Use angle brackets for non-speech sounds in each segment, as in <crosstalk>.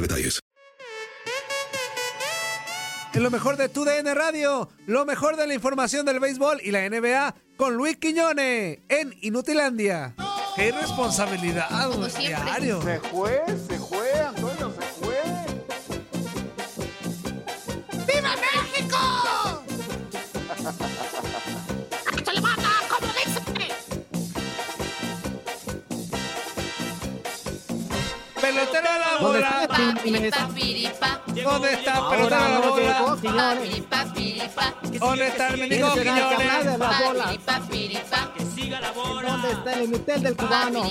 detalles. En lo mejor de tu DN Radio, lo mejor de la información del béisbol y la NBA con Luis Quiñone en Inutilandia. ¡Qué irresponsabilidad, diario! Se fue, ¡Pelotero a la bola! ¿Dónde está pelotero a la bola? ¿Dónde está el mendigo Quiñones? ¿Dónde está el inútil del cubano?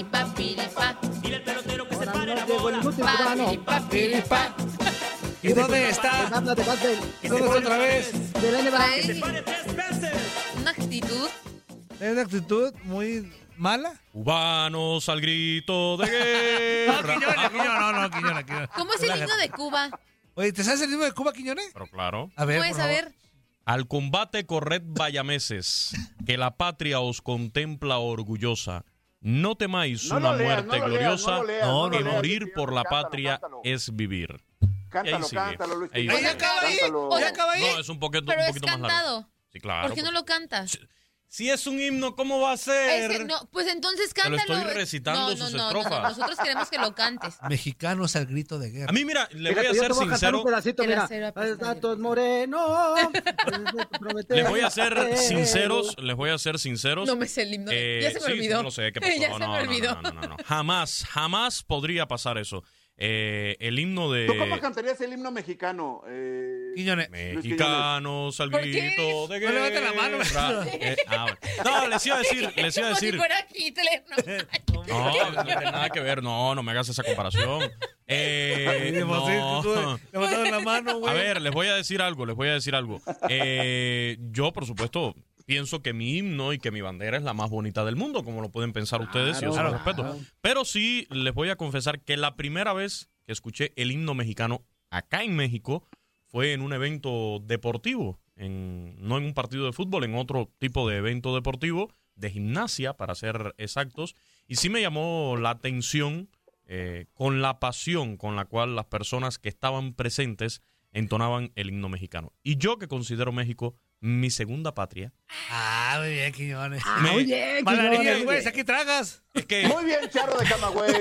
Ahora no llegó el inútil cubano. <laughs> ¿Y dónde está? Habla de Basel. ¿Y dónde está otra vez? Una actitud. Es una actitud muy mala. Cubanos al grito de <laughs> No, guerra. Quiñones, Quiñones, no, no, Quiñones, Quiñones. ¿Cómo es el himno de Cuba? Oye, ¿te sabes el himno de Cuba, Quiñones? Pero claro. A ver, ¿Puedes por favor. saber? Al combate corred vallameses, que la patria os contempla orgullosa. No temáis No una lo leas, muerte no lo leas, gloriosa, no lo leas, no que leas. morir por la Cántalo, patria cántalo. es vivir. Cántalo, sigue. cántalo, Luis. Ahí acaba ahí. cántalo. O ¿Ya sea, acaba ahí? No, es un poquito, Pero un es poquito más largo. cantado. Sí, claro. ¿Por qué no lo cantas? Si es un himno, ¿cómo va a ser? Es que no, pues entonces Te lo cántalo. estoy recitando no, no, sus no, no, no, estrofas. Nosotros queremos que lo cantes. <laughs> Mexicanos al grito de guerra. A mí, mira, le voy a ser sincero. Les voy a ser sinceros, les voy a ser sinceros. No me sé el himno. Eh, ya se me sí, olvidó. sí, lo sé, ¿qué <laughs> pasó? ya se no, me no, olvidó. No, no, no, no. Jamás, jamás podría pasar eso. Eh, el himno de ¿Tú cómo cantarías el himno mexicano? Eh, Quiñones. Mexicanos al ¿Por qué? grito de No levanten la mano, Eh, <laughs> ah, bueno. No, les iba a decir, les iba a Como si decir. fuera Hitler. No. <laughs> No, no tiene nada que ver, no, no me hagas esa comparación. <laughs> Eh, no. la mano, güey. A ver, les voy a decir algo, les voy a decir algo. Eh, yo, por supuesto, pienso que mi himno y que mi bandera es la más bonita del mundo, como lo pueden pensar ustedes, y yo se lo Claro, respeto. claro. Pero sí les voy a confesar que la primera vez que escuché el himno mexicano acá en México fue en un evento deportivo, en, no en un partido de fútbol, en otro tipo de evento deportivo, de gimnasia, para ser exactos, y sí me llamó la atención eh, con la pasión con la cual las personas que estaban presentes entonaban el himno mexicano. Y yo que considero México mi segunda patria, Ah, muy bien, Quiñones. Me- Muy bien, Malarías, Quiñones. güey, aquí tragas. es que, Muy bien, Charro de Camagüey.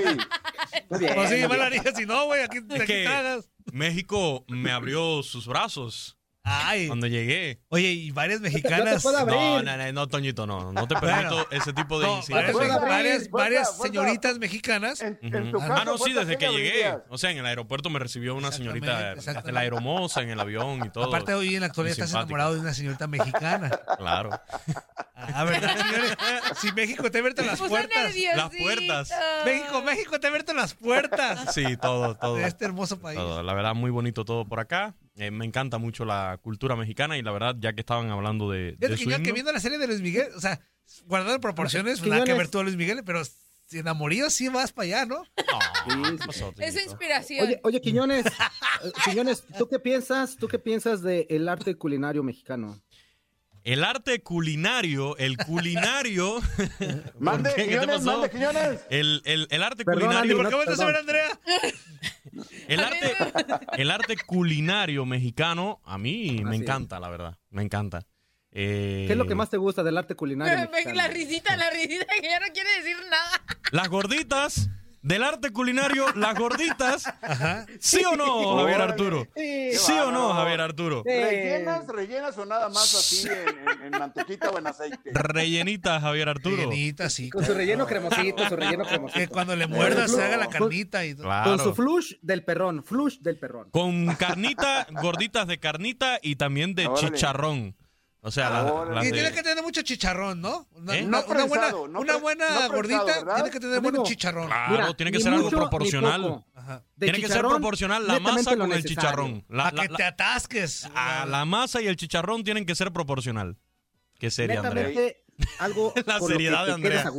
Muy bien. Pues sí, malarías, si no, güey, aquí, aquí tragas. México me abrió sus brazos. Ay. Cuando llegué. Oye, y varias mexicanas. puedo abrir. No, no, no, no, Toñito, no. No te permito Bueno. ese tipo de No, incidentes. varias, varias, señoritas mexicanas. En, en tu Ah, no, sí, desde ¿qué que le llegué. O sea, en el aeropuerto me recibió una señorita hasta la aeromoza en el avión y todo. Aparte, hoy en la actualidad estás enamorado de una señorita mexicana. <laughs> Claro. Ah, ¿verdad, señores? Si México te ha abierto las puertas. Las puertas. México, México te ha abierto las puertas Sí, todo, todo. de este hermoso país. todo. La verdad, muy bonito todo por acá. Eh, me encanta mucho la cultura mexicana y la verdad, ya que estaban hablando de, de Fíjate su que yo que viendo la serie de Luis Miguel, o sea, guardando proporciones, nada que ver tú a Luis Miguel, pero si en amorío sí vas para allá, ¿no? No, <laughs> ¿qué pasó, Es inspiración. Oye, oye, Quiñones, <laughs> eh, Quiñones, ¿tú qué piensas? ¿Tú qué piensas del arte culinario mexicano? El arte culinario, el culinario. <laughs> Mande, ¿Por qué? ¿Qué te pasó? mande, Quiñones. El, el, el arte Perdón, culinario. Andy, ¿Por qué no, vuelves a ver. Andrea? <laughs> El arte, el arte culinario mexicano, a mí me Así es. encanta, la verdad. Me encanta. Eh, ¿Qué es lo que más te gusta del arte culinario <laughs> Me- me- mexicano? la risita, la risita que ya no quiere decir nada. Las gorditas. Del arte culinario, <laughs> las gorditas. ¿Sí o no, Javier. Arturo? Sí. ¿Sí o no. Javier Arturo? Sí. ¿Rellenas, rellenas o nada más así en, en- en mantequita o en aceite? Rellenita, Javier Arturo. Rellenita, sí. Con su relleno cremosito, su relleno Que cremosito. cuando le muerdas se haga la carnita y todo. Claro. Con su flush del perrón, flush del perrón. Con carnita, gorditas de carnita y también de Órale. chicharrón. O sea, la- Órale. las Y de- tiene que tener mucho chicharrón, ¿no? Una, ¿Eh? una- No una buena, prensado, no una pre- buena no prensado, gordita ¿verdad? tiene que tener buen chicharrón. Claro, Mira, tiene que ser algo mucho proporcional. Tiene que ser proporcional la masa con el chicharrón. La, Para la- que te atasques. a la masa y el chicharrón tienen que ser proporcional. Qué seria, Andrea. Algo <laughs> La con lo seriedad que de Andrea.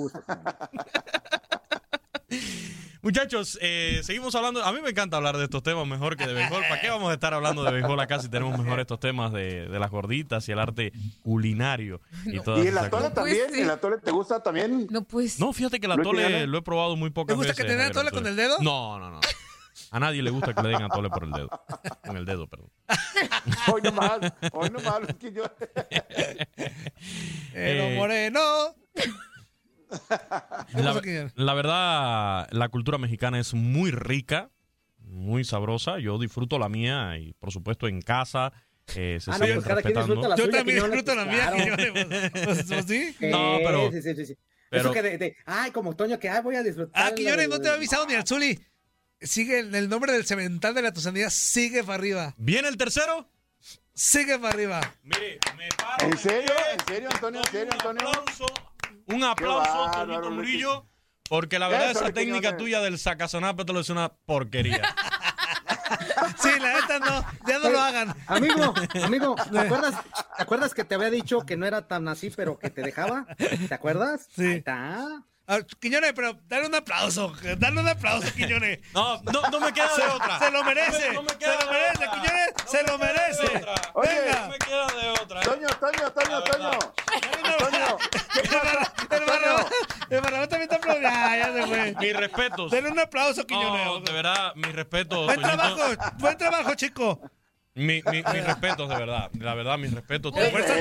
Muchachos, eh, seguimos hablando. A mí me encanta hablar de estos temas mejor que de béisbol. ¿Para qué vamos a estar hablando de béisbol acá si tenemos mejor estos temas de, de las gorditas y el arte culinario? Y, todas ¿Y el atole también? Pues sí. ¿El atole te gusta también? No, pues. No, fíjate que el atole lo he probado muy pocas ¿Te gusta veces. que te den atole con el dedo? No, no, no. A nadie le gusta que le den atole por el dedo. Con el dedo, perdón. <laughs> Hoy nomás, hoy nomás, Luis Quiñones. <laughs> Pero Eh, moreno. ¿Qué La, verdad, la cultura mexicana es muy rica, muy sabrosa. Yo disfruto la mía y, por supuesto, en casa eh, se Ah, no, pues cada quien respetando. disfruta la Yo suya, también disfruto la pues, mía. Pues, pues, <laughs> sí. No, pero- Sí, sí, sí, sí. pero- Eso que de, de- ay, como Toño, que ay, voy a disfrutar. Ah, Quiñones, de- no te he avisado ni al Zuli. Sigue el, el nombre del cemental de la Tusanía, sigue para arriba. ¿Viene el tercero? Sigue para arriba. Mire, me paro. ¿En serio? ¿En serio, Antonio? ¿En serio, un Antonio? aplauso, un aplauso, bárbaro, Toñito. Murillo, porque la verdad esa técnica tuya del sacazonápetelo es una porquería. <laughs> Sí, la neta no, ya no lo hagan. Amigo, amigo, ¿te acuerdas, ¿te acuerdas que te había dicho que no era tan así, pero que te dejaba? ¿Te acuerdas? Sí. Ahí está. Ah, Quiñones, pero dale un aplauso, dale un aplauso, Quiñones. <laughs> No, no, no me queda de otra. Se lo merece, No me se queda lo de merece, otra. Quiñones, No se me lo queda de merece. otra. Oye, No me queda de otra. ¿eh? Toño, Toño, Toño, Toño. ¿qué El? Barra- el el también está aplaudiendo. Ah, ya se fue. Mis respetos. Denle un aplauso, Quiñones. No, de verdad, mis respetos. Buen Toñito. trabajo, buen trabajo, chico. Mi- mi- mis respetos, de verdad. La verdad, mis respetos. El fuerza,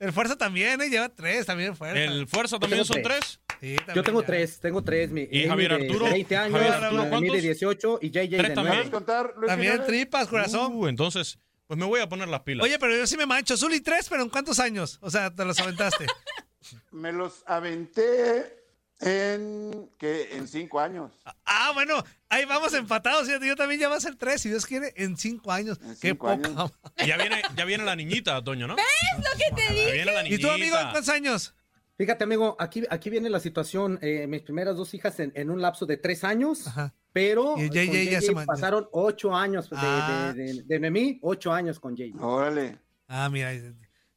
el fuerza también, ¿eh? Lleva tres también, fuerza. El Fuerza también son tres. Sí, Yo tengo ya. tres, tengo tres. Mi, ¿Y Javier de Arturo? 20 años, Javier Arturo, de ¿cuántos? 18 y JJ de ¿Tres también? 9. ¿Puedes contar, También tripas, corazón. Uh, entonces, pues me voy a poner las pilas. Oye, pero yo sí me mancho. Zuli tres, pero ¿en cuántos años? O sea, te los aventaste. <laughs> Me los aventé en, ¿qué? En cinco años. ah, bueno, ahí vamos empatados. Yo también ya va a ser tres, si Dios quiere, en cinco años. En Qué cinco poca. años. Ya viene, ya viene la niñita, Toño, ¿no? ¿Ves lo que te Ya dije? viene la ¿Y tú, amigo, en cuántos años? Fíjate, amigo, aquí, aquí viene la situación. eh, mis primeras dos hijas en, en un lapso de tres años, Ajá. pero Y con JJ ya JJ se man- pasaron ocho años de, Ah. de, de, de Noemí, ocho años con JJ. Órale. Ah, mira.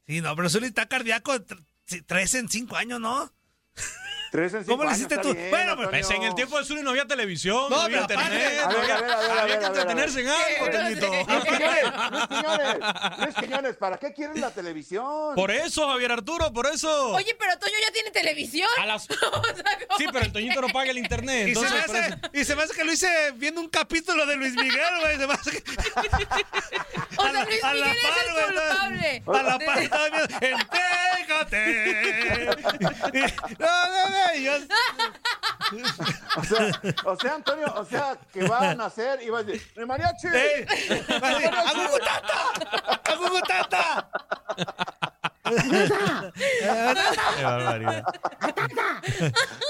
Sí, no, pero Zuli está cardíaco. Tres en cinco años, ¿no? Tres en cinco ¿Cómo le años, hiciste tú? bien, Bueno, pues, Antonio. Pues en el tiempo de Zuli no había televisión, No, no, había internet, no había, que entretenerse en algo, Toñito. Luis Quiñones, Luis Quiñones, <laughs> ¿para qué quieres la televisión? Por eso, Javier Arturo, por eso. Oye, pero Toño ya tiene televisión. A las- <laughs> O sea, ¿cómo Sí, pero el Toñito no paga el internet, Y se, me entonces hace, y se me hace que lo hice viendo un capítulo de Luis Miguel, güey. Se me hace que... <laughs> O a la- sea, Luis a la Miguel par, es güey, el culpable. A la De- par estaba viendo, ¡Entrégate! Y- no, no, no, yo- O sea, o sea, Antonio, o sea, que va a nacer y va a decir, ¡mi mariachi! ¡Eh! Va a decir, ¡Agugutata! ¡Agugutata! Qué barbaridad.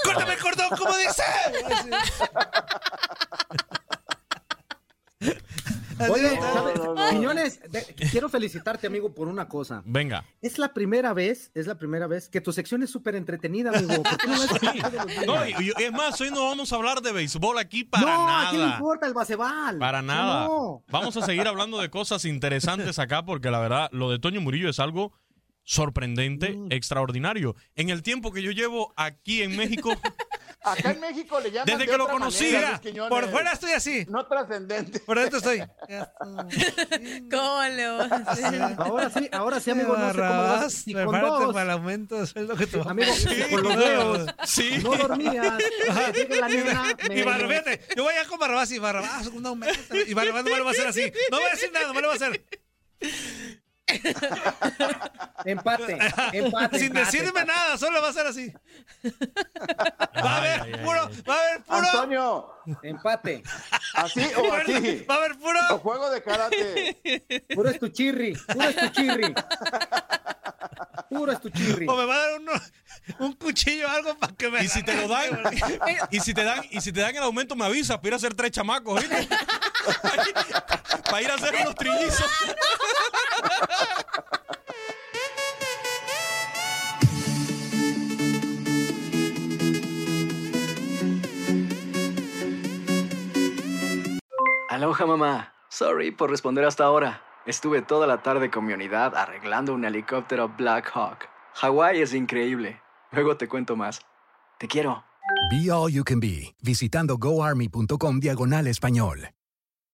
¡Córtame el cordón, como dice! Oye, Así, ¿sabes? no, no. De- quiero felicitarte, amigo, por una cosa. Venga. Es la primera vez, es la primera vez que tu sección es súper entretenida, amigo. ¿Por qué no días? No, y, y es más, hoy no vamos a hablar de béisbol aquí para no, ¿a quién le nada. importa el baseball? Para nada. No. Vamos a seguir hablando de cosas interesantes acá porque la verdad, lo de Toño Murillo es algo sorprendente, Mm. extraordinario. En el tiempo que yo llevo aquí en México, Acá en México le llaman Desde de que lo conocí, manera, Mira, por fuera estoy así. No trascendente. Por dentro estoy. <laughs> ¿Cómo le vas a hacer? Ahora sí, ahora sí, amigo, no sé cómo vas con dos, para el aumento de sueldo que a amigo, si con los dedos sí. no dormías, la nena, <laughs> Y me- fíjate, yo voy a con Barrabás y Barrabás, un aumento. Y Barrabás no me lo va a hacer así. No voy a decir nada, no me lo va a hacer. Empate, empate. Sin empate, decirme empate. nada, solo va a ser así. Va a haber puro, ay. va a haber puro. Antonio, Empate. así o <laughs> así. Va a haber O puro. juego de karate. Puro es tu chirri, puro es tu chirri. Puro es tu chirri. O me va a dar uno, un cuchillo o algo para que me. Y si te lo dan, y si te dan, y si te dan el aumento, me avisas para ir a hacer tres chamacos, ¿viste? <laughs> para ir a hacer unos trillizos. Aloha mamá. Sorry por responder hasta ahora. Estuve toda la tarde con mi unidad arreglando un helicóptero Black Hawk. Hawái es increíble. Luego te cuento más. Te quiero. Be All You Can Be, visitando goarmy.com diagonal español.